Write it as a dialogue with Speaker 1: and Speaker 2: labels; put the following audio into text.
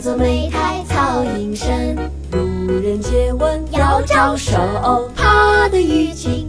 Speaker 1: 坐莓苔草映身，路人借问遥招手，怕得鱼惊。